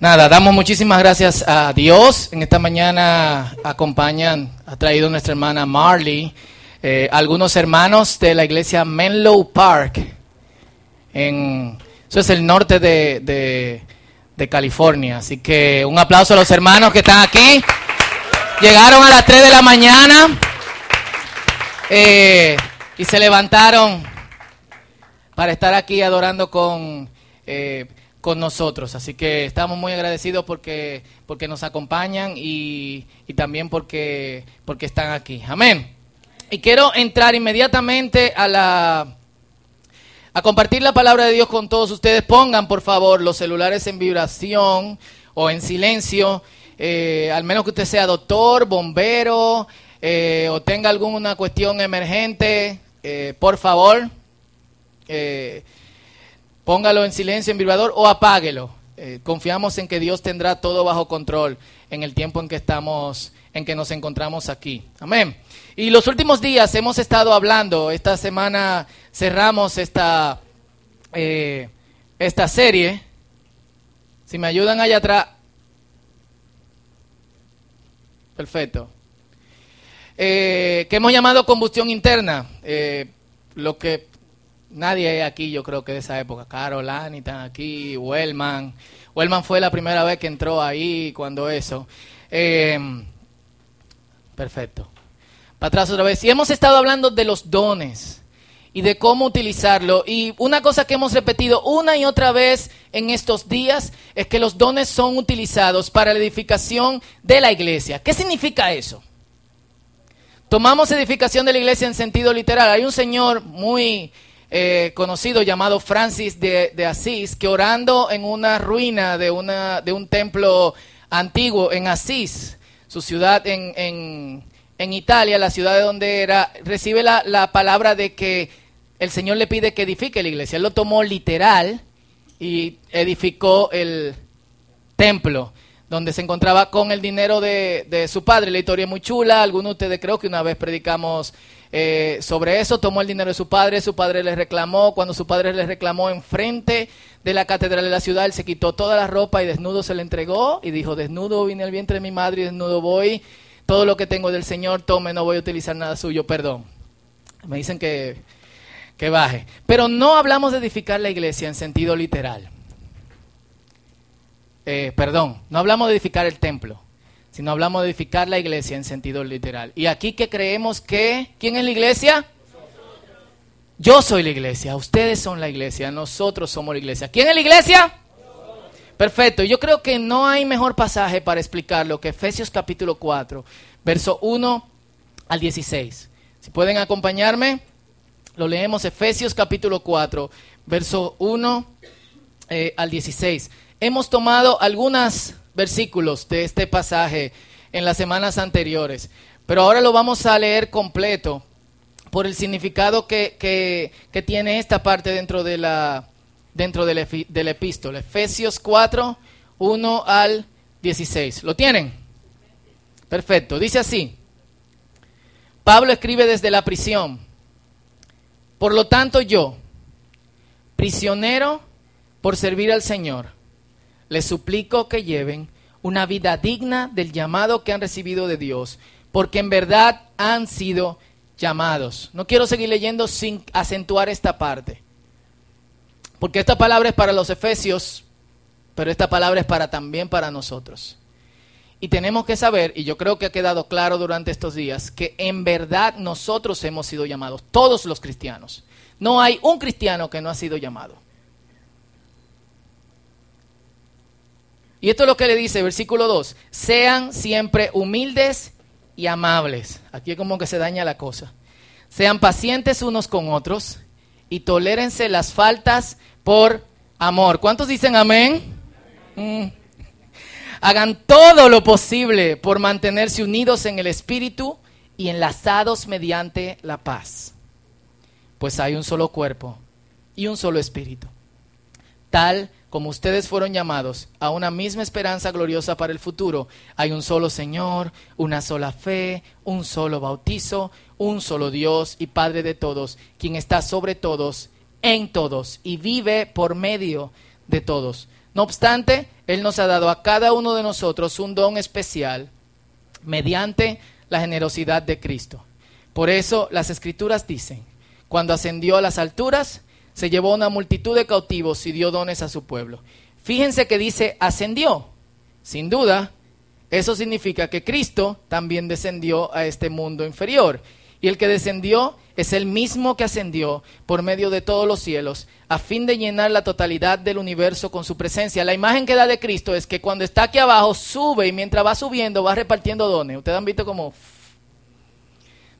Nada, damos muchísimas gracias a Dios. En esta mañana acompañan, ha traído nuestra hermana Marley, eh, algunos hermanos de la iglesia Menlo Park. En, eso es el norte de, de, California. Así que un aplauso a los hermanos que están aquí. Llegaron a las 3 de la mañana eh, y se levantaron para estar aquí adorando con... Eh, con nosotros. Así que estamos muy agradecidos porque, porque nos acompañan y, también porque, porque están aquí. Amén. Y quiero entrar inmediatamente a la a compartir la palabra de Dios con todos ustedes. Pongan, por favor, los celulares en vibración o en silencio. Eh, al menos que usted sea doctor, bombero eh, o tenga alguna cuestión emergente, eh, por favor. Póngalo en silencio, en vibrador o apáguelo. Eh, confiamos en que Dios tendrá todo bajo control en el tiempo en que estamos, en que nos encontramos aquí. Amén. Y los últimos días hemos estado hablando. Esta semana cerramos esta eh, esta serie. Si me ayudan allá atrás. Perfecto. Eh, que hemos llamado combustión interna. lo que Nadie aquí, yo creo que de esa época. Carol, Annie están aquí, Wellman. Wellman fue la primera vez que entró ahí cuando eso. Em, perfecto. Para atrás otra vez. Y hemos estado hablando de los dones y de cómo utilizarlo. Y una cosa que hemos repetido una y otra vez en estos días es que los dones son utilizados para la edificación de la iglesia. ¿Qué significa eso? Tomamos edificación de la iglesia en sentido literal. Hay un señor muy eh, conocido llamado Francis de, Asís, que orando en una ruina de, una, de un templo antiguo en Asís, su ciudad en, en, Italia, la ciudad de donde era, recibe la, la, palabra de que el Señor le pide que edifique la iglesia. Él lo tomó literal y edificó el templo donde se encontraba con el dinero de, de su padre. La historia es muy chula, algunos de ustedes creo que una vez predicamos eh, sobre eso tomó el dinero de su padre, su padre le reclamó, cuando su padre le reclamó enfrente de la catedral de la ciudad, él se quitó toda la ropa y desnudo se le entregó y dijo, desnudo vine al vientre de mi madre y desnudo voy, todo lo que tengo del Señor, tome, no voy a utilizar nada suyo, perdón. Me dicen que, que baje. Pero no hablamos de edificar la iglesia en sentido literal. Eh, perdón, no hablamos de edificar el templo no hablamos de edificar la iglesia en sentido literal. Y aquí que creemos que, ¿quién es la iglesia? Yo soy la iglesia, ustedes son la iglesia, nosotros somos la iglesia. ¿Quién es la iglesia? Perfecto, yo creo que no hay mejor pasaje para explicarlo que Efesios capítulo 4, verso 1 al 16. Si pueden acompañarme, lo leemos Efesios capítulo 4, verso 1 eh, al 16. Hemos tomado algunas versículos de este pasaje en las semanas anteriores, pero ahora lo vamos a leer completo por el significado que, que, tiene esta parte dentro, de la, dentro del, del epístola. Efesios 4, 1 al 16. ¿Lo tienen? Perfecto. Dice así. Pablo escribe desde la prisión. Por lo tanto yo, prisionero por servir al Señor, les suplico que lleven una vida digna del llamado que han recibido de Dios, porque en verdad han sido llamados. No quiero seguir leyendo sin acentuar esta parte, porque esta palabra es para los efesios, pero esta palabra es para también para nosotros. Y tenemos que saber, y yo creo que ha quedado claro durante estos días, que en verdad nosotros hemos sido llamados, todos los cristianos. No hay un cristiano que no ha sido llamado. Y esto es lo que le dice, versículo 2, sean siempre humildes y amables. Aquí es como que se daña la cosa. Sean pacientes unos con otros y tolérense las faltas por amor. ¿Cuántos dicen amén? Mm. Hagan todo lo posible por mantenerse unidos en el Espíritu y enlazados mediante la paz. Pues hay un solo cuerpo y un solo Espíritu. Tal como ustedes fueron llamados a una misma esperanza gloriosa para el futuro, hay un solo Señor, una sola fe, un solo bautizo, un solo Dios y Padre de todos, quien está sobre todos, en todos y vive por medio de todos. No obstante, Él nos ha dado a cada uno de nosotros un don especial mediante la generosidad de Cristo. Por eso las escrituras dicen, cuando ascendió a las alturas, se llevó una multitud de cautivos y dio dones a su pueblo. Fíjense que dice ascendió. Sin duda, eso significa que Cristo también descendió a este mundo inferior. Y el que descendió es el mismo que ascendió por medio de todos los cielos, a fin de llenar la totalidad del universo con su presencia. La imagen que da de Cristo es que cuando está aquí abajo, sube y mientras va subiendo va repartiendo dones. Ustedes han visto como...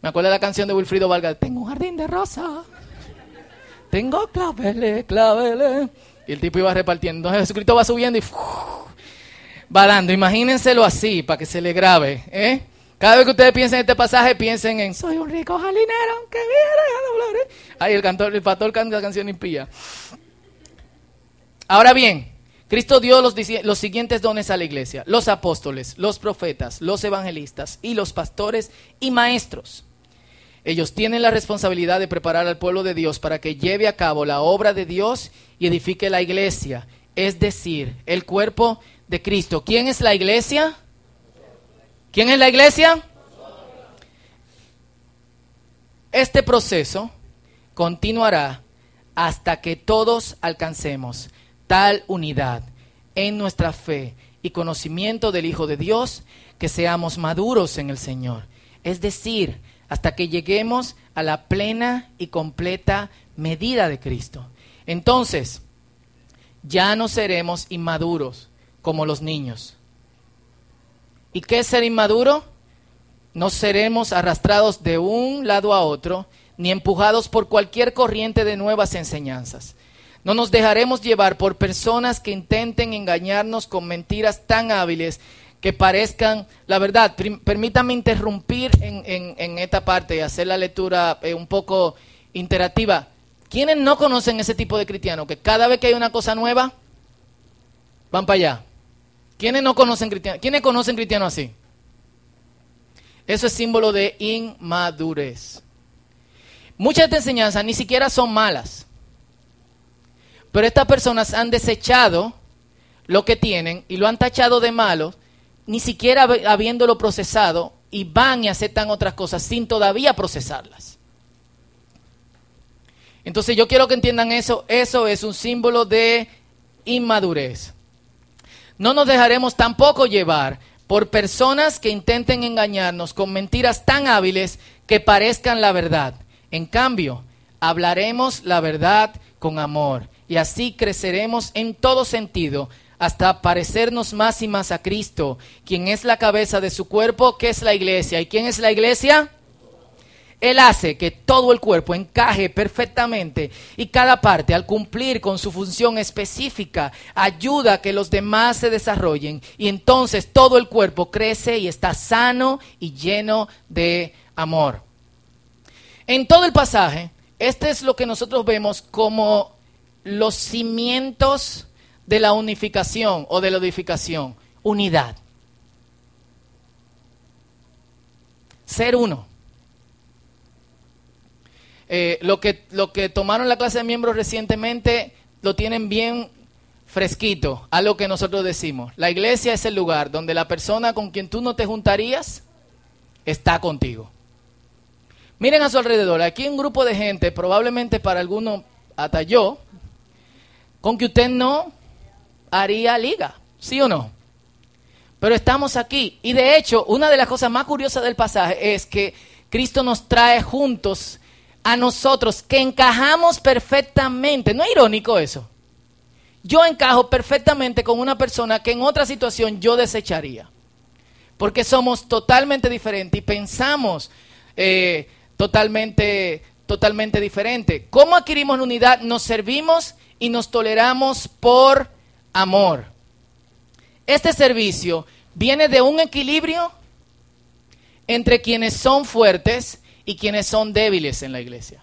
Me acuerdo de la canción de Wilfrido Vargas, tengo un jardín de rosa. Tengo claveles, claveles. Y el tipo iba repartiendo. Jesucristo va subiendo y va dando. Imagínenselo así para que se le grabe. ¿eh? Cada vez que ustedes piensen en este pasaje, piensen en soy un rico jalinero que viene a Ahí el cantor, el pastor canta la canción impía. Ahora bien, Cristo dio los siguientes dones a la iglesia: los apóstoles, los profetas, los evangelistas y los pastores y maestros. Ellos tienen la responsabilidad de preparar al pueblo de Dios para que lleve a cabo la obra de Dios y edifique la iglesia, es decir, el cuerpo de Cristo. ¿Quién es la iglesia? ¿Quién es la iglesia? Este proceso continuará hasta que todos alcancemos tal unidad en nuestra fe y conocimiento del Hijo de Dios que seamos maduros en el Señor. Es decir, hasta que lleguemos a la plena y completa medida de Cristo. Entonces, ya no seremos inmaduros como los niños. ¿Y qué es ser inmaduro? No seremos arrastrados de un lado a otro, ni empujados por cualquier corriente de nuevas enseñanzas. No nos dejaremos llevar por personas que intenten engañarnos con mentiras tan hábiles que parezcan, la verdad, permítanme interrumpir en, esta parte y hacer la lectura eh, un poco interactiva. ¿Quiénes no conocen ese tipo de cristiano? Que cada vez que hay una cosa nueva, van para allá. ¿Quiénes no conocen cristianos? ¿Quiénes conocen cristianos así? Eso es símbolo de inmadurez. Muchas de estas enseñanzas ni siquiera son malas. Pero estas personas han desechado lo que tienen y lo han tachado de malo ni siquiera habiéndolo procesado, y van y aceptan otras cosas sin todavía procesarlas. Entonces yo quiero que entiendan eso, eso es un símbolo de inmadurez. No nos dejaremos tampoco llevar por personas que intenten engañarnos con mentiras tan hábiles que parezcan la verdad. En cambio, hablaremos la verdad con amor y así creceremos en todo sentido hasta parecernos más y más a Cristo, quien es la cabeza de su cuerpo, que es la iglesia. ¿Y quién es la iglesia? Él hace que todo el cuerpo encaje perfectamente y cada parte al cumplir con su función específica ayuda a que los demás se desarrollen y entonces todo el cuerpo crece y está sano y lleno de amor. En todo el pasaje, este es lo que nosotros vemos como los cimientos de la unificación o de la edificación, unidad. Ser uno. Eh, lo, que, lo que tomaron la clase de miembros recientemente lo tienen bien fresquito a lo que nosotros decimos. La iglesia es el lugar donde la persona con quien tú no te juntarías está contigo. Miren a su alrededor, aquí un grupo de gente, probablemente para algunos, hasta yo, con que usted no haría liga, ¿sí o no? Pero estamos aquí. Y de hecho, una de las cosas más curiosas del pasaje es que Cristo nos trae juntos a nosotros, que encajamos perfectamente. ¿No es irónico eso? Yo encajo perfectamente con una persona que en otra situación yo desecharía. Porque somos totalmente diferentes y pensamos eh, totalmente, totalmente diferente. ¿Cómo adquirimos la unidad? Nos servimos y nos toleramos por amor. Este servicio viene de un equilibrio entre quienes son fuertes y quienes son débiles en la iglesia.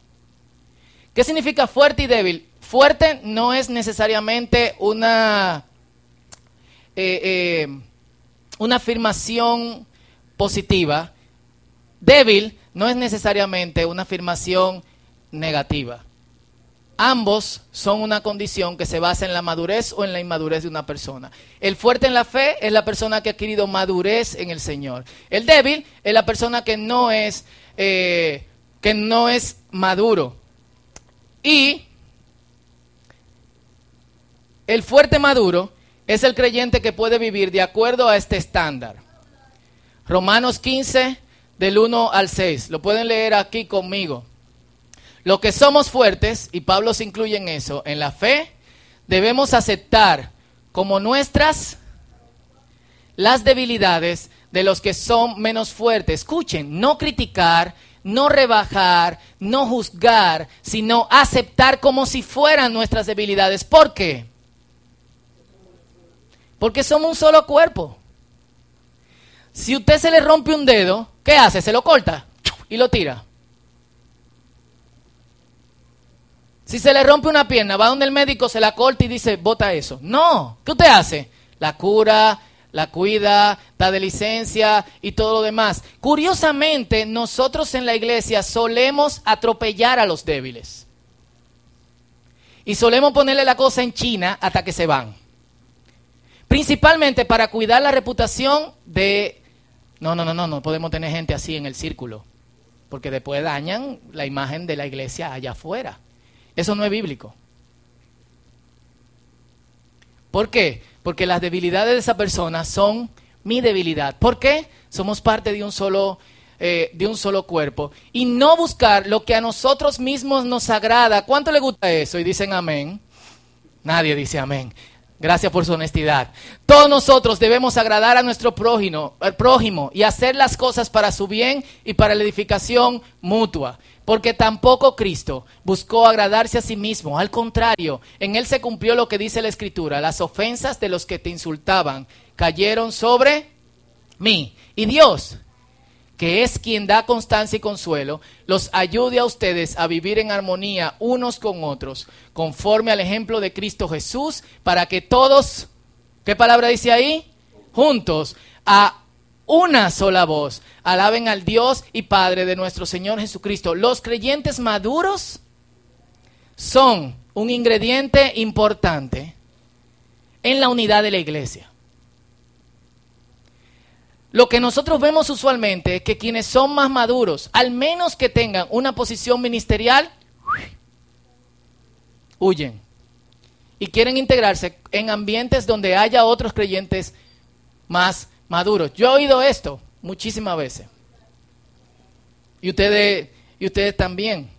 ¿Qué significa fuerte y débil? Fuerte no es necesariamente una, eh, eh, una afirmación positiva. Débil no es necesariamente una afirmación negativa. Ambos son una condición que se basa en la madurez o en la inmadurez de una persona. El fuerte en la fe es la persona que ha adquirido madurez en el Señor. El débil es la persona que no es, eh, que no es maduro. Y el fuerte maduro es el creyente que puede vivir de acuerdo a este estándar. Romanos 15, del 1 al 6. Lo pueden leer aquí conmigo. Lo que somos fuertes, y Pablo se incluye en eso, en la fe, debemos aceptar como nuestras las debilidades de los que son menos fuertes. Escuchen, no criticar, no rebajar, no juzgar, sino aceptar como si fueran nuestras debilidades. ¿Por qué? Porque somos un solo cuerpo. Si usted se le rompe un dedo, ¿qué hace? Se lo corta y lo tira. Si se le rompe una pierna, va donde el médico, se la corta y dice, bota eso. No, ¿qué usted hace? La cura, la cuida, da de licencia y todo lo demás. Curiosamente, nosotros en la iglesia solemos atropellar a los débiles. Y solemos ponerle la cosa en China hasta que se van. Principalmente para cuidar la reputación de... No, no, no, no, no podemos tener gente así en el círculo. Porque después dañan la imagen de la iglesia allá afuera. Eso no es bíblico. ¿Por qué? Porque las debilidades de esa persona son mi debilidad. ¿Por qué? Somos parte de un solo, eh, de un solo cuerpo. Y no buscar lo que a nosotros mismos nos agrada. ¿Cuánto le gusta eso? Y dicen amén. Nadie dice amén. Gracias por su honestidad. Todos nosotros debemos agradar a nuestro prójimo, prójimo y hacer las cosas para su bien y para la edificación mutua. Porque tampoco Cristo buscó agradarse a sí mismo. Al contrario, en él se cumplió lo que dice la Escritura. Las ofensas de los que te insultaban cayeron sobre mí. Y Dios, que es quien da constancia y consuelo, los ayude a ustedes a vivir en armonía unos con otros, conforme al ejemplo de Cristo Jesús, para que todos, ¿qué palabra dice ahí? Juntos, a una sola voz. Alaben al Dios y Padre de nuestro Señor Jesucristo. Los creyentes maduros son un ingrediente importante en la unidad de la iglesia. Lo que nosotros vemos usualmente es que quienes son más maduros, al menos que tengan una posición ministerial, huyen y quieren integrarse en ambientes donde haya otros creyentes más maduros. Yo he oído esto muchísimas veces. Y ustedes, y ustedes también.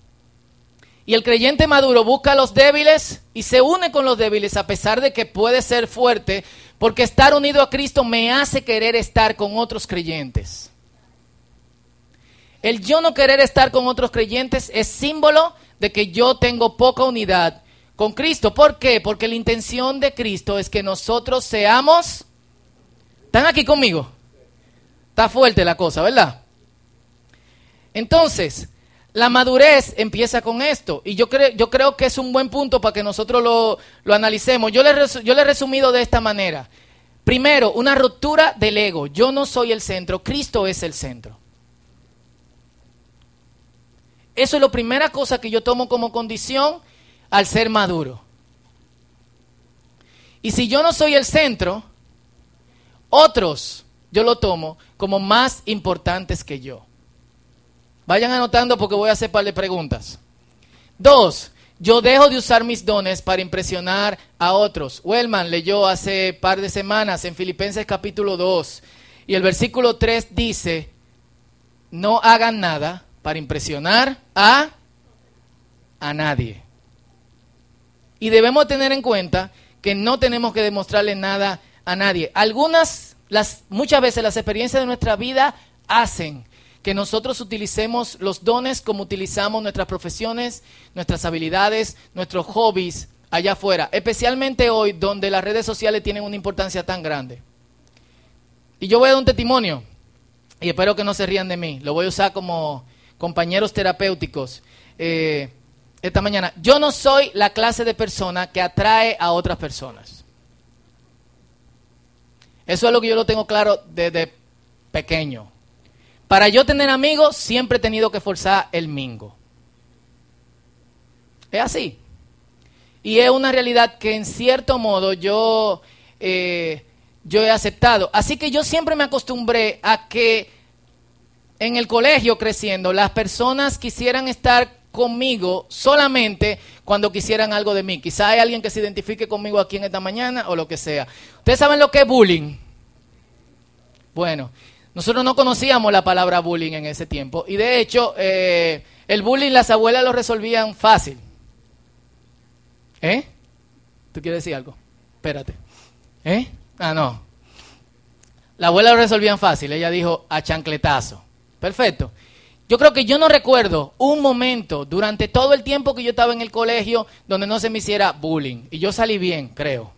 Y el creyente maduro busca a los débiles y se une con los débiles a pesar de que puede ser fuerte, porque estar unido a Cristo me hace querer estar con otros creyentes. El yo no querer estar con otros creyentes es símbolo de que yo tengo poca unidad con Cristo. ¿Por qué? Porque la intención de Cristo es que nosotros seamos ¿Están aquí conmigo? Está fuerte la cosa, ¿verdad? Entonces, la madurez empieza con esto. Y yo, creo, yo creo que es un buen punto para que nosotros lo, analicemos. Yo le, yo le he resumido de esta manera. Primero, una ruptura del ego. Yo no soy el centro, Cristo es el centro. Eso es la primera cosa que yo tomo como condición al ser maduro. Y si yo no soy el centro, otros yo lo tomo como más importantes que yo. Vayan anotando porque voy a hacer par de preguntas. Dos, yo dejo de usar mis dones para impresionar a otros. Wellman leyó hace par de semanas en Filipenses capítulo 2 y el versículo 3 dice, no hagan nada para impresionar a, a nadie. Y debemos tener en cuenta que no tenemos que demostrarle nada a nadie. Algunas, las, muchas veces las experiencias de nuestra vida hacen que nosotros utilicemos los dones como utilizamos nuestras profesiones, nuestras habilidades, nuestros hobbies allá afuera, especialmente hoy donde las redes sociales tienen una importancia tan grande. Y yo voy a dar un testimonio y espero que no se rían de mí, lo voy a usar como compañeros terapéuticos. Eh, esta mañana, yo no soy la clase de persona que atrae a otras personas. Eso es lo que yo lo tengo claro desde pequeño. Para yo tener amigos, siempre he tenido que forzar el mingo. Es así. y es una realidad que en cierto modo yo, eh, yo he aceptado. Así que yo siempre me acostumbré a que en el colegio creciendo las personas quisieran estar conmigo solamente cuando quisieran algo de mí. Quizá hay alguien que se identifique conmigo aquí en esta mañana o lo que sea. ¿Ustedes saben lo que es bullying? Bueno, nosotros no conocíamos la palabra bullying en ese tiempo y de hecho eh, el bullying las abuelas lo resolvían fácil. ¿Eh? ¿Tú quieres decir algo? Espérate. ¿Eh? Ah, no. La abuela lo resolvían fácil. Ella dijo a chancletazo. Perfecto. Yo creo que yo no recuerdo un momento durante todo el tiempo que yo estaba en el colegio donde no se me hiciera bullying. Y yo salí bien, creo.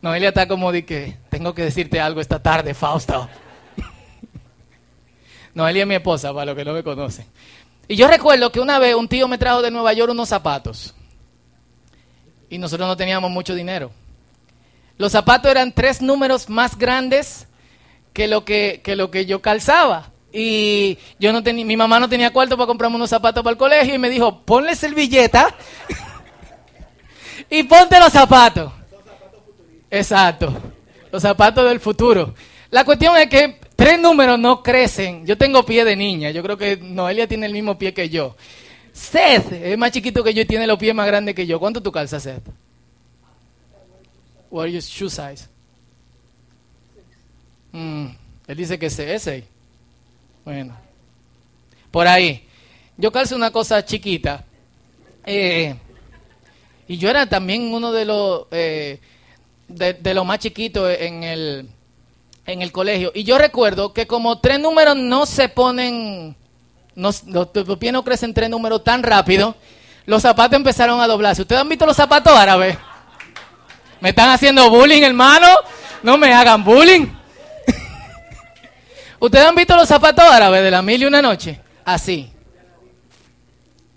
Noelia está como de que tengo que decirte algo esta tarde, Fausto. Noelia es mi esposa, para los que no me conocen. Y yo recuerdo que una vez un tío me trajo de Nueva York unos zapatos. Y nosotros no teníamos mucho dinero. Los zapatos eran tres números más grandes que lo que, lo que yo calzaba. Y yo no tenía, mi mamá no tenía cuarto para comprarme unos zapatos para el colegio y me dijo, ponle servilleta y ponte los zapatos. Exacto, los zapatos del futuro. La cuestión es que tres números no crecen. Yo tengo pie de niña, yo creo que Noelia tiene el mismo pie que yo. Seth es más chiquito que yo y tiene los pies más grandes que yo. ¿Cuánto tú calzas, Seth? What are your shoe size? Mm, él dice que es ese. Bueno, por ahí. Yo calzo una cosa chiquita. Eh, y yo era también uno de los eh, de, los más chiquitos en el, en el colegio. Y yo recuerdo que como tres números no se ponen, no, los, pies no crecen tres números tan rápido, los zapatos empezaron a doblarse. ¿Ustedes han visto los zapatos árabes? ¿Me están haciendo bullying, hermano? No me hagan bullying. ¿Ustedes han visto los zapatos árabes de la mil y una noche? Así.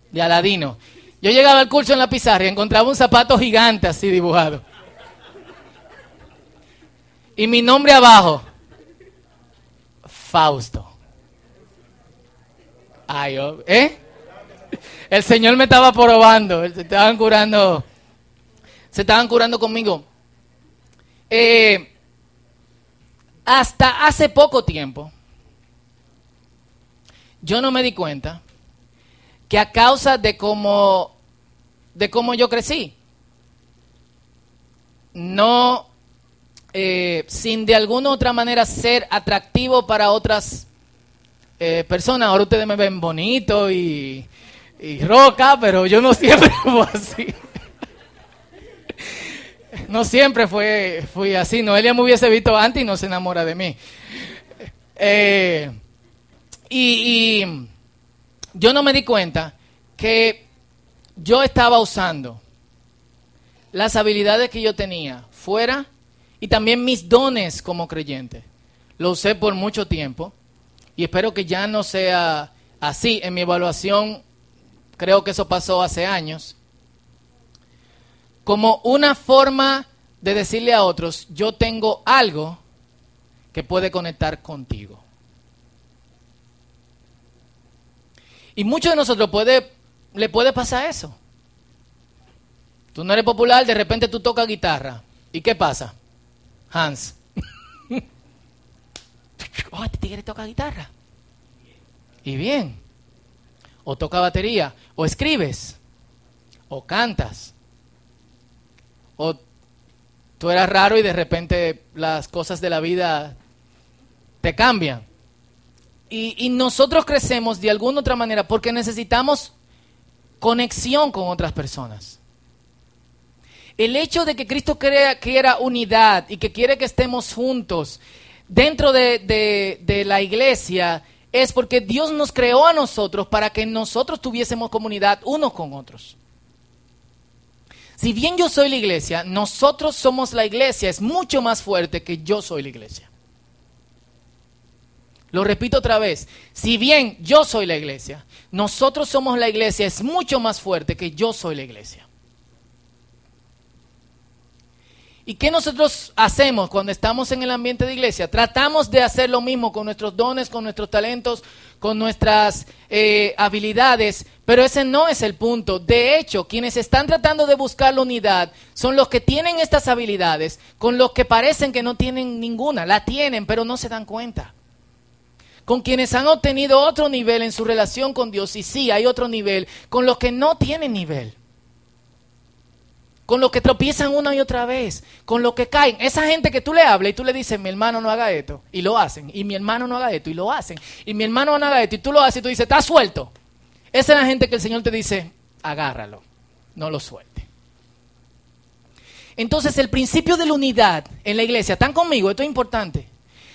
De Aladino. Yo llegaba al curso en la pizarra y encontraba un zapato gigante así dibujado. Y mi nombre abajo. Fausto. Ay, ¿eh? El Señor me estaba probando. Se estaban curando. Se estaban curando conmigo. Eh, hasta hace poco tiempo yo no me di cuenta que a causa de cómo, de cómo yo crecí, no, eh, sin de alguna u otra manera ser atractivo para otras eh, personas, ahora ustedes me ven bonito y, y roca, pero yo no siempre fui así. no siempre fue, fui así. Noelia me hubiese visto antes y no se enamora de mí. Eh, y, yo no me di cuenta que yo estaba usando las habilidades que yo tenía fuera y también mis dones como creyente. Lo usé por mucho tiempo y espero que ya no sea así. En mi evaluación creo que eso pasó hace años. Como una forma de decirle a otros, yo tengo algo que puede conectar contigo. Y muchos de nosotros le puede pasar eso. Tú no eres popular, de repente tú tocas guitarra. ¿Y qué pasa? Hans. oh, este tigre toca guitarra. Y bien. O toca batería. O escribes. O cantas. O tú eras raro y de repente las cosas de la vida te cambian. Y, nosotros crecemos de alguna otra manera porque necesitamos conexión con otras personas. El hecho de que Cristo crea, quiera unidad y que quiere que estemos juntos dentro de, de, la iglesia es porque Dios nos creó a nosotros para que nosotros tuviésemos comunidad unos con otros. Si bien yo soy la iglesia, nosotros somos la iglesia, es mucho más fuerte que yo soy la iglesia. Lo repito otra vez, si bien yo soy la iglesia, nosotros somos la iglesia, es mucho más fuerte que yo soy la iglesia. ¿Y qué nosotros hacemos cuando estamos en el ambiente de iglesia? Tratamos de hacer lo mismo con nuestros dones, con nuestros talentos, con nuestras eh, habilidades, pero ese no es el punto. De hecho, quienes están tratando de buscar la unidad son los que tienen estas habilidades, con los que parecen que no tienen ninguna, la tienen, pero no se dan cuenta. Con quienes han obtenido otro nivel en su relación con Dios, y sí, hay otro nivel, con los que no tienen nivel con los que tropiezan una y otra vez, con los que caen. Esa gente que tú le hablas y tú le dices, mi hermano no haga esto, y lo hacen, y mi hermano no haga esto, y lo hacen, y mi hermano no haga esto, y tú lo haces y tú dices, está suelto. Esa es la gente que el Señor te dice, agárralo, no lo suelte. Entonces el principio de la unidad en la iglesia, ¿están conmigo? Esto es importante.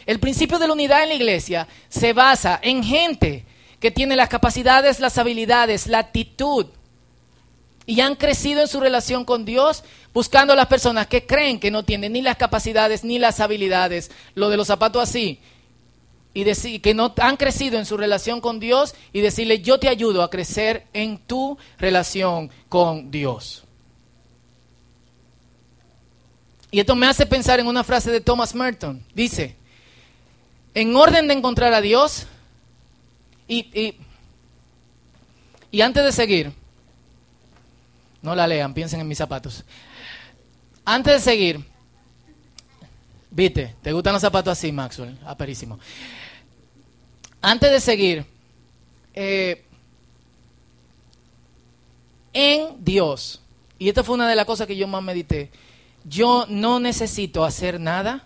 El principio de la unidad en la iglesia se basa en gente que tiene las capacidades, las habilidades, la actitud, y han crecido en su relación con Dios buscando a las personas que creen que no tienen ni las capacidades ni las habilidades, lo de los zapatos así, y que no han crecido en su relación con Dios y decirle yo te ayudo a crecer en tu relación con Dios. Y esto me hace pensar en una frase de Thomas Merton. Dice, en orden de encontrar a Dios, y, y, y antes de seguir, no la lean, piensen en mis zapatos. Antes de seguir, viste, ¿te gustan los zapatos así, Maxwell? Aperísimo. Antes de seguir, eh, en Dios, y esta fue una de las cosas que yo más medité, yo no necesito hacer nada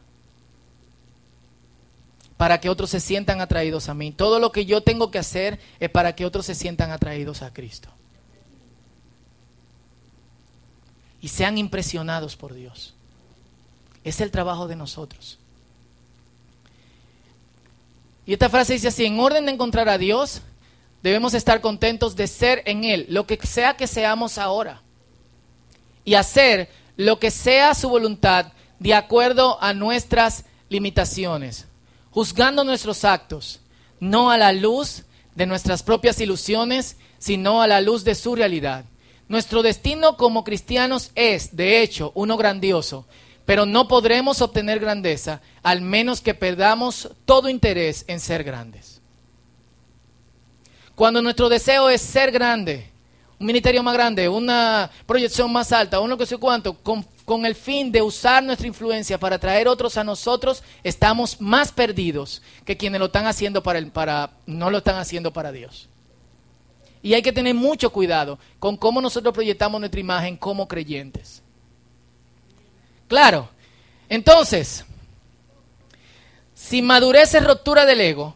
para que otros se sientan atraídos a mí. Todo lo que yo tengo que hacer es para que otros se sientan atraídos a Cristo. y sean impresionados por Dios. Es el trabajo de nosotros. Y esta frase dice así, en orden de encontrar a Dios, debemos estar contentos de ser en Él, lo que sea que seamos ahora, y hacer lo que sea su voluntad de acuerdo a nuestras limitaciones, juzgando nuestros actos, no a la luz de nuestras propias ilusiones, sino a la luz de su realidad. Nuestro destino como cristianos es, de hecho, uno grandioso, pero no podremos obtener grandeza al menos que perdamos todo interés en ser grandes. Cuando nuestro deseo es ser grande, un ministerio más grande, una proyección más alta, uno que sé cuánto, con, con, el fin de usar nuestra influencia para traer otros a nosotros, estamos más perdidos que quienes lo están haciendo para, para no lo están haciendo para Dios. Y hay que tener mucho cuidado con cómo nosotros proyectamos nuestra imagen como creyentes. Claro. Entonces, si madurez es ruptura del ego,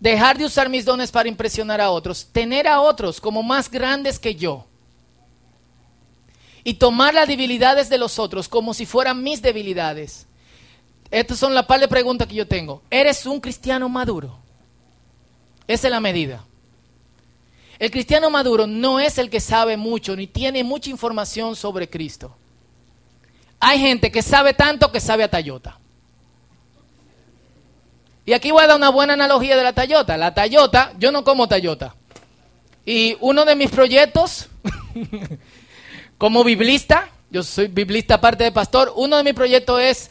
dejar de usar mis dones para impresionar a otros, tener a otros como más grandes que yo y tomar las debilidades de los otros como si fueran mis debilidades. Estas son la par de preguntas que yo tengo. ¿Eres un cristiano maduro? Esa es la medida. El cristiano maduro no es el que sabe mucho ni tiene mucha información sobre Cristo. Hay gente que sabe tanto que sabe a Tayota. Y aquí voy a dar una buena analogía de la Tayota. La Tayota, yo no como Tayota. Y uno de mis proyectos, como biblista, yo soy biblista aparte de pastor, uno de mis proyectos es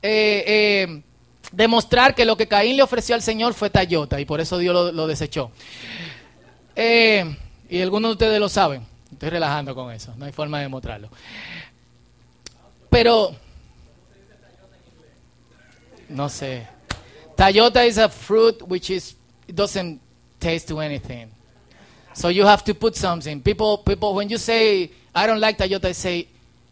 eh, eh, demostrar que lo que Caín le ofreció al Señor fue Tayota y por eso Dios lo desechó. Eh, y algunos de ustedes lo saben. Estoy relajando con eso. No hay forma de demostrarlo. Pero, no sé. Tayota is a fruit which is doesn't taste to anything. So you have to put something. People, people, when you say I don't like Tayota, I say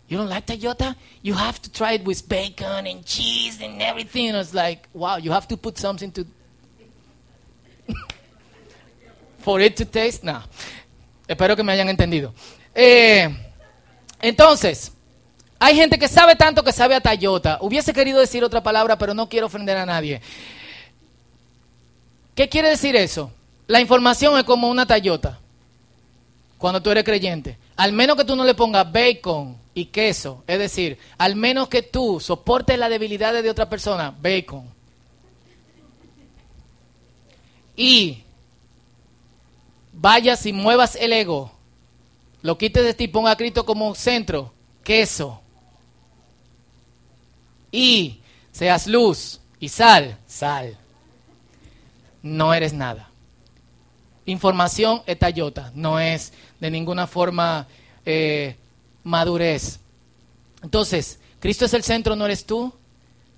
you don't like Toyota? You have to try it with bacon and cheese and everything. it's like, wow, you have to put something to For it to taste, no. Espero que me hayan entendido. Eh, entonces, hay gente que sabe tanto que sabe a Toyota. Hubiese querido decir otra palabra, pero no quiero ofender a nadie. ¿Qué quiere decir eso? La información es como una Toyota. Cuando tú eres creyente. Al menos que tú no le pongas bacon y queso. Es decir, al menos que tú soportes la debilidad de otra persona, bacon. Y vayas y muevas el ego, lo quites de ti, ponga a Cristo como centro, queso. y seas luz y sal, sal, no eres nada. Información etayota, no es de ninguna forma eh, madurez. Entonces, Cristo es el centro, no eres tú.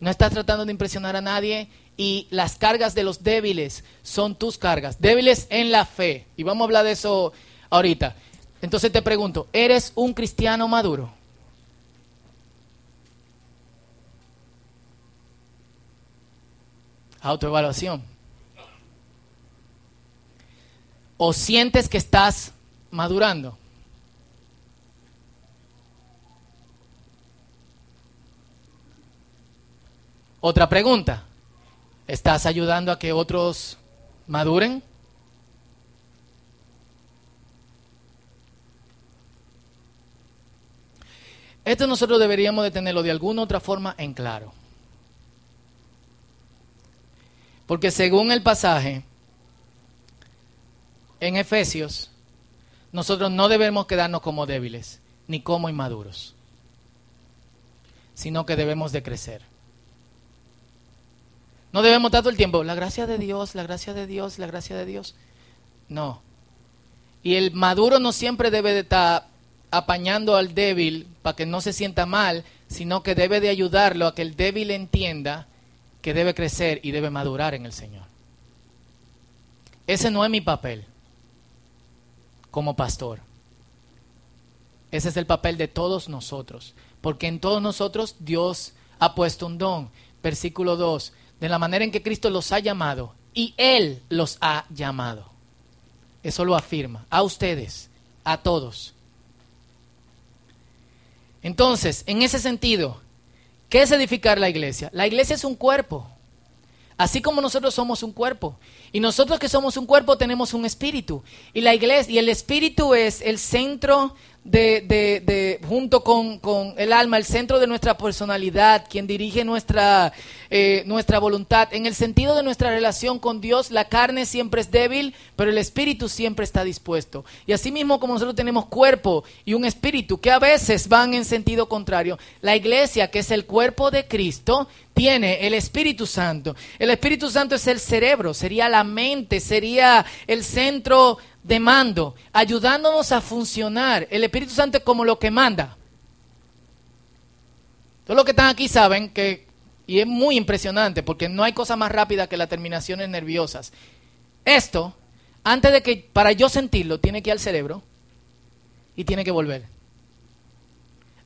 No estás tratando de impresionar a nadie y las cargas de los débiles son tus cargas, débiles en la fe. Y vamos a hablar de eso ahorita. Entonces te pregunto, ¿eres un cristiano maduro? Autoevaluación. ¿O sientes que estás madurando? Otra pregunta. ¿Estás ayudando a que otros maduren? Esto nosotros deberíamos de tenerlo de alguna otra forma en claro. Porque según el pasaje en Efesios, nosotros no debemos quedarnos como débiles ni como inmaduros, sino que debemos de crecer. No debemos todo el tiempo, la gracia de Dios, la gracia de Dios, la gracia de Dios. No. Y el maduro no siempre debe de estar apañando al débil para que no se sienta mal, sino que debe de ayudarlo a que el débil entienda que debe crecer y debe madurar en el Señor. Ese no es mi papel como pastor. Ese es el papel de todos nosotros, porque en todos nosotros Dios ha puesto un don. Versículo 2, de la manera en que Cristo los ha llamado y Él los ha llamado. Eso lo afirma a ustedes, a todos. Entonces, en ese sentido, ¿qué es edificar la iglesia? La iglesia es un cuerpo, así como nosotros somos un cuerpo. Y nosotros que somos un cuerpo tenemos un espíritu. Y la iglesia, y el espíritu es el centro de, de, de junto con, con, el alma, el centro de nuestra personalidad, quien dirige nuestra, eh, nuestra voluntad. En el sentido de nuestra relación con Dios, la carne siempre es débil, pero el espíritu siempre está dispuesto. Y así mismo como nosotros tenemos cuerpo y un espíritu que a veces van en sentido contrario, la iglesia, que es el cuerpo de Cristo, tiene el Espíritu Santo. El Espíritu Santo es el cerebro, sería la mente, sería el centro de mando, ayudándonos a funcionar. El Espíritu Santo es como lo que manda. Todos los que están aquí saben que, y es muy impresionante, porque no hay cosa más rápida que las terminaciones nerviosas. Esto, antes de que, para yo sentirlo, tiene que ir al cerebro y tiene que volver.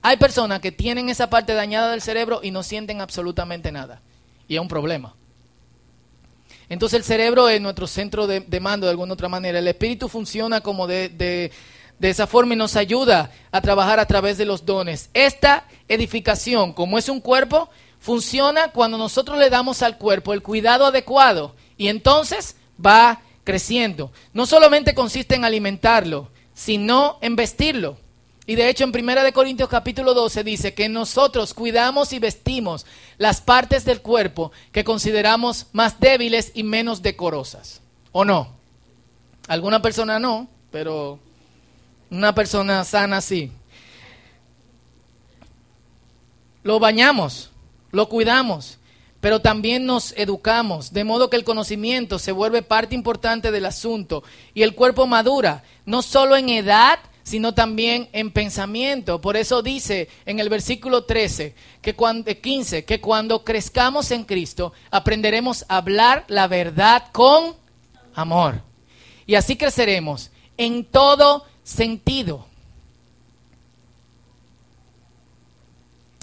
Hay personas que tienen esa parte dañada del cerebro y no sienten absolutamente nada. Y es un problema. Entonces el cerebro es nuestro centro de, mando de alguna otra manera. El espíritu funciona como de, de, de esa forma y nos ayuda a trabajar a través de los dones. Esta edificación, como es un cuerpo, funciona cuando nosotros le damos al cuerpo el cuidado adecuado y entonces va creciendo. No solamente consiste en alimentarlo, sino en vestirlo. Y de hecho en 1 Corintios capítulo 12 dice que nosotros cuidamos y vestimos las partes del cuerpo que consideramos más débiles y menos decorosas. ¿O no? Alguna persona no, pero una persona sana sí. Lo bañamos, lo cuidamos, pero también nos educamos, de modo que el conocimiento se vuelve parte importante del asunto y el cuerpo madura, no solo en edad, sino también en pensamiento. Por eso dice en el versículo 13, que cuando, 15, eh, que cuando crezcamos en Cristo aprenderemos a hablar la verdad con amor. Y así creceremos en todo sentido.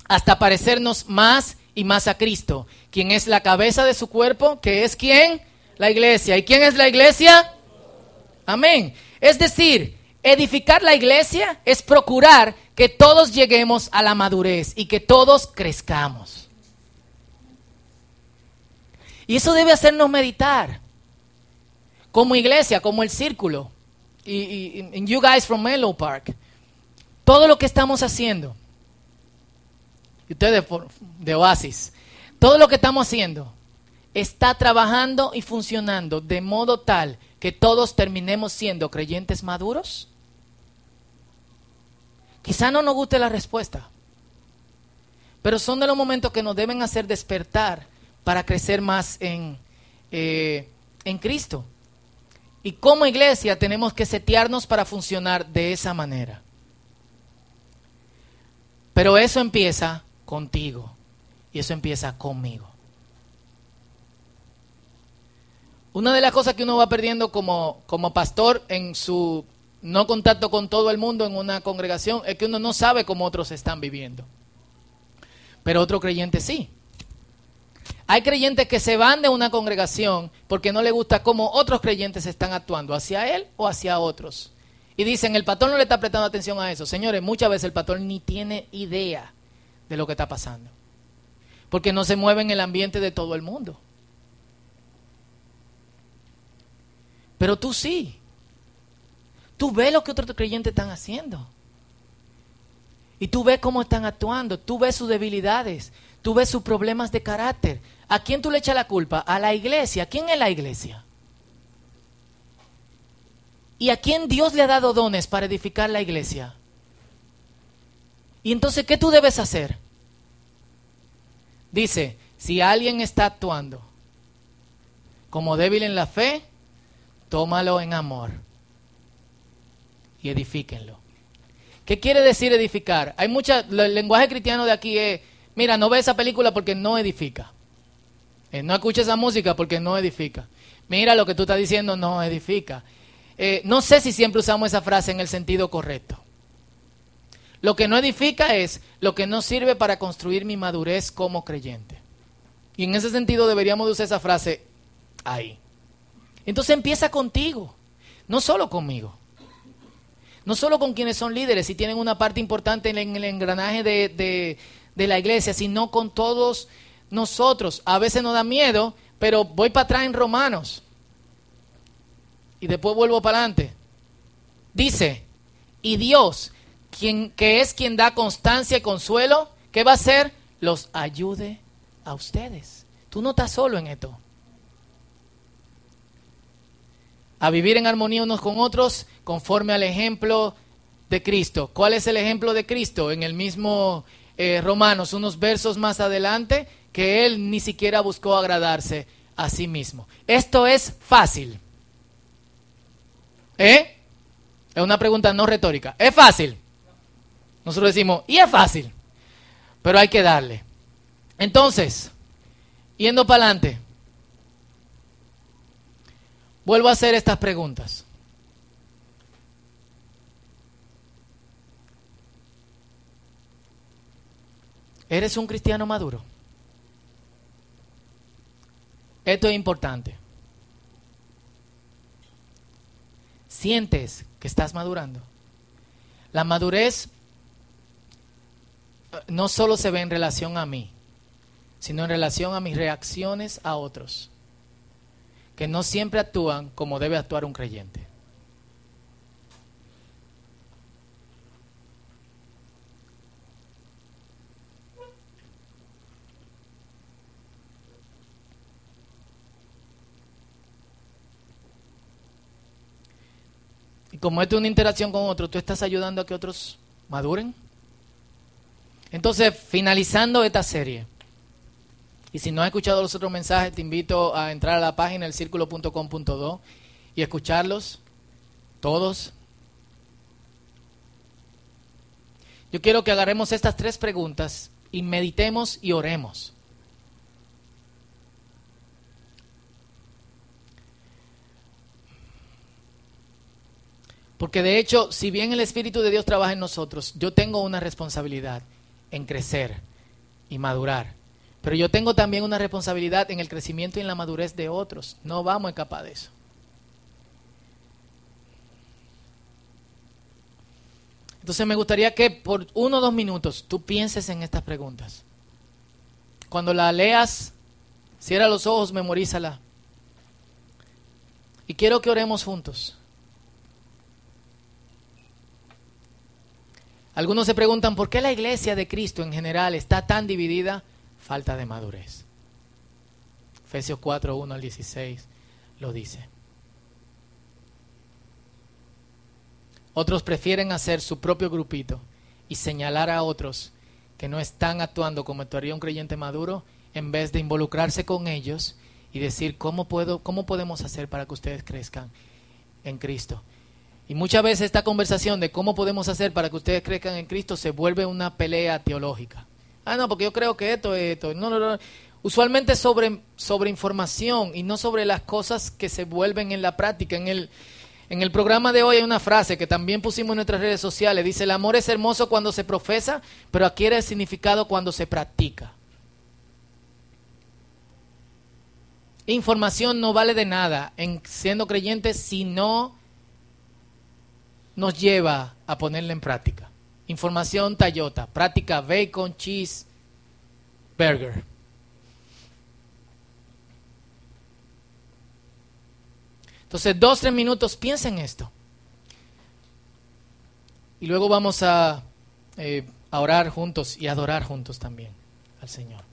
Hasta parecernos más y más a Cristo, quien es la cabeza de su cuerpo, que es quién? La iglesia. ¿Y quién es la iglesia? Amén. Es decir, Edificar la iglesia es procurar que todos lleguemos a la madurez y que todos crezcamos. Y eso debe hacernos meditar. Como iglesia, como el círculo. Y, y, you guys from Menlo Park. Todo lo que estamos haciendo. Y ustedes de Oasis. Todo lo que estamos haciendo está trabajando y funcionando de modo tal que todos terminemos siendo creyentes maduros? Quizá no nos guste la respuesta, pero son de los momentos que nos deben hacer despertar para crecer más en, eh, en Cristo. Y como iglesia tenemos que setearnos para funcionar de esa manera. Pero eso empieza contigo y eso empieza conmigo. Una de las cosas que uno va perdiendo como, como pastor en su no contacto con todo el mundo en una congregación es que uno no sabe cómo otros están viviendo. Pero otro creyente sí. Hay creyentes que se van de una congregación porque no le gusta cómo otros creyentes están actuando hacia él o hacia otros. Y dicen, el pastor no le está prestando atención a eso. Señores, muchas veces el pastor ni tiene idea de lo que está pasando. Porque no se mueve en el ambiente de todo el mundo. Pero tú sí. Tú ves lo que otros creyentes están haciendo. Y tú ves cómo están actuando, tú ves sus debilidades, tú ves sus problemas de carácter. ¿A quién tú le echas la culpa? A la iglesia. ¿Quién es la iglesia? ¿Y a quién Dios le ha dado dones para edificar la iglesia? Y entonces, ¿qué tú debes hacer? Dice, si alguien está actuando como débil en la fe, tómalo en amor y edifíquenlo. ¿Qué quiere decir edificar? Hay mucha, el lenguaje cristiano de aquí es, mira, no ve esa película porque no edifica. Eh, no escucha esa música porque no edifica. Mira lo que tú estás diciendo, no edifica. Eh, no sé si siempre usamos esa frase en el sentido correcto. Lo que no edifica es lo que no sirve para construir mi madurez como creyente. Y en ese sentido deberíamos usar esa frase ahí. Entonces empieza contigo, no solo conmigo. No solo con quienes son líderes y tienen una parte importante en el engranaje de, la iglesia, sino con todos nosotros. A veces nos da miedo, pero voy para atrás en Romanos. Y después vuelvo para adelante. Dice, y Dios, quien, que es quien da constancia y consuelo, ¿qué va a hacer? Los ayude a ustedes. Tú no estás solo en esto. A vivir en armonía unos con otros conforme al ejemplo de Cristo. ¿Cuál es el ejemplo de Cristo? En el mismo eh, Romanos, unos versos más adelante, que él ni siquiera buscó agradarse a sí mismo. Esto es fácil. ¿Eh? Es una pregunta no retórica. ¿Es fácil? Nosotros decimos, y es fácil, pero hay que darle. Entonces, yendo para adelante, vuelvo a hacer estas preguntas. ¿Eres un cristiano maduro? Esto es importante. Sientes que estás madurando. La madurez eh, no solo se ve en relación a mí, sino en relación a mis reacciones a otros, que no siempre actúan como debe actuar un creyente. como esto es una interacción con otro, tú estás ayudando a que otros maduren. Entonces, finalizando esta serie, y si no has escuchado los otros mensajes, te invito a entrar a la página elcirculo.com.do y escucharlos todos. Yo quiero que agarremos estas tres preguntas y meditemos y oremos. Porque de hecho, si bien el Espíritu de Dios trabaja en nosotros, yo tengo una responsabilidad en crecer y madurar. Pero yo tengo también una responsabilidad en el crecimiento y en la madurez de otros. No vamos a escapar de eso. Entonces me gustaría que por uno o dos minutos tú pienses en estas preguntas. Cuando la leas, cierra los ojos, memorízala. Y quiero que oremos juntos. Algunos se preguntan por qué la iglesia de Cristo en general está tan dividida. Falta de madurez. Efesios 4, 1 al 16 lo dice. Otros prefieren hacer su propio grupito y señalar a otros que no están actuando como actuaría un creyente maduro, en vez de involucrarse con ellos y decir cómo puedo, cómo podemos hacer para que ustedes crezcan en Cristo. Y muchas veces esta conversación de cómo podemos hacer para que ustedes crezcan en Cristo se vuelve una pelea teológica. Ah, no, porque yo creo que esto es esto. No, no. Usualmente sobre, sobre información y no sobre las cosas que se vuelven en la práctica. En el, en el programa de hoy hay una frase que también pusimos en nuestras redes sociales. Dice, el amor es hermoso cuando se profesa, pero adquiere el significado cuando se practica. Información no vale de nada en siendo creyentes si no nos lleva a ponerla en práctica. Información Toyota, práctica bacon, cheese, burger. Entonces, dos, tres minutos, piensen esto. Y luego vamos a, eh, a orar juntos y adorar juntos también al Señor.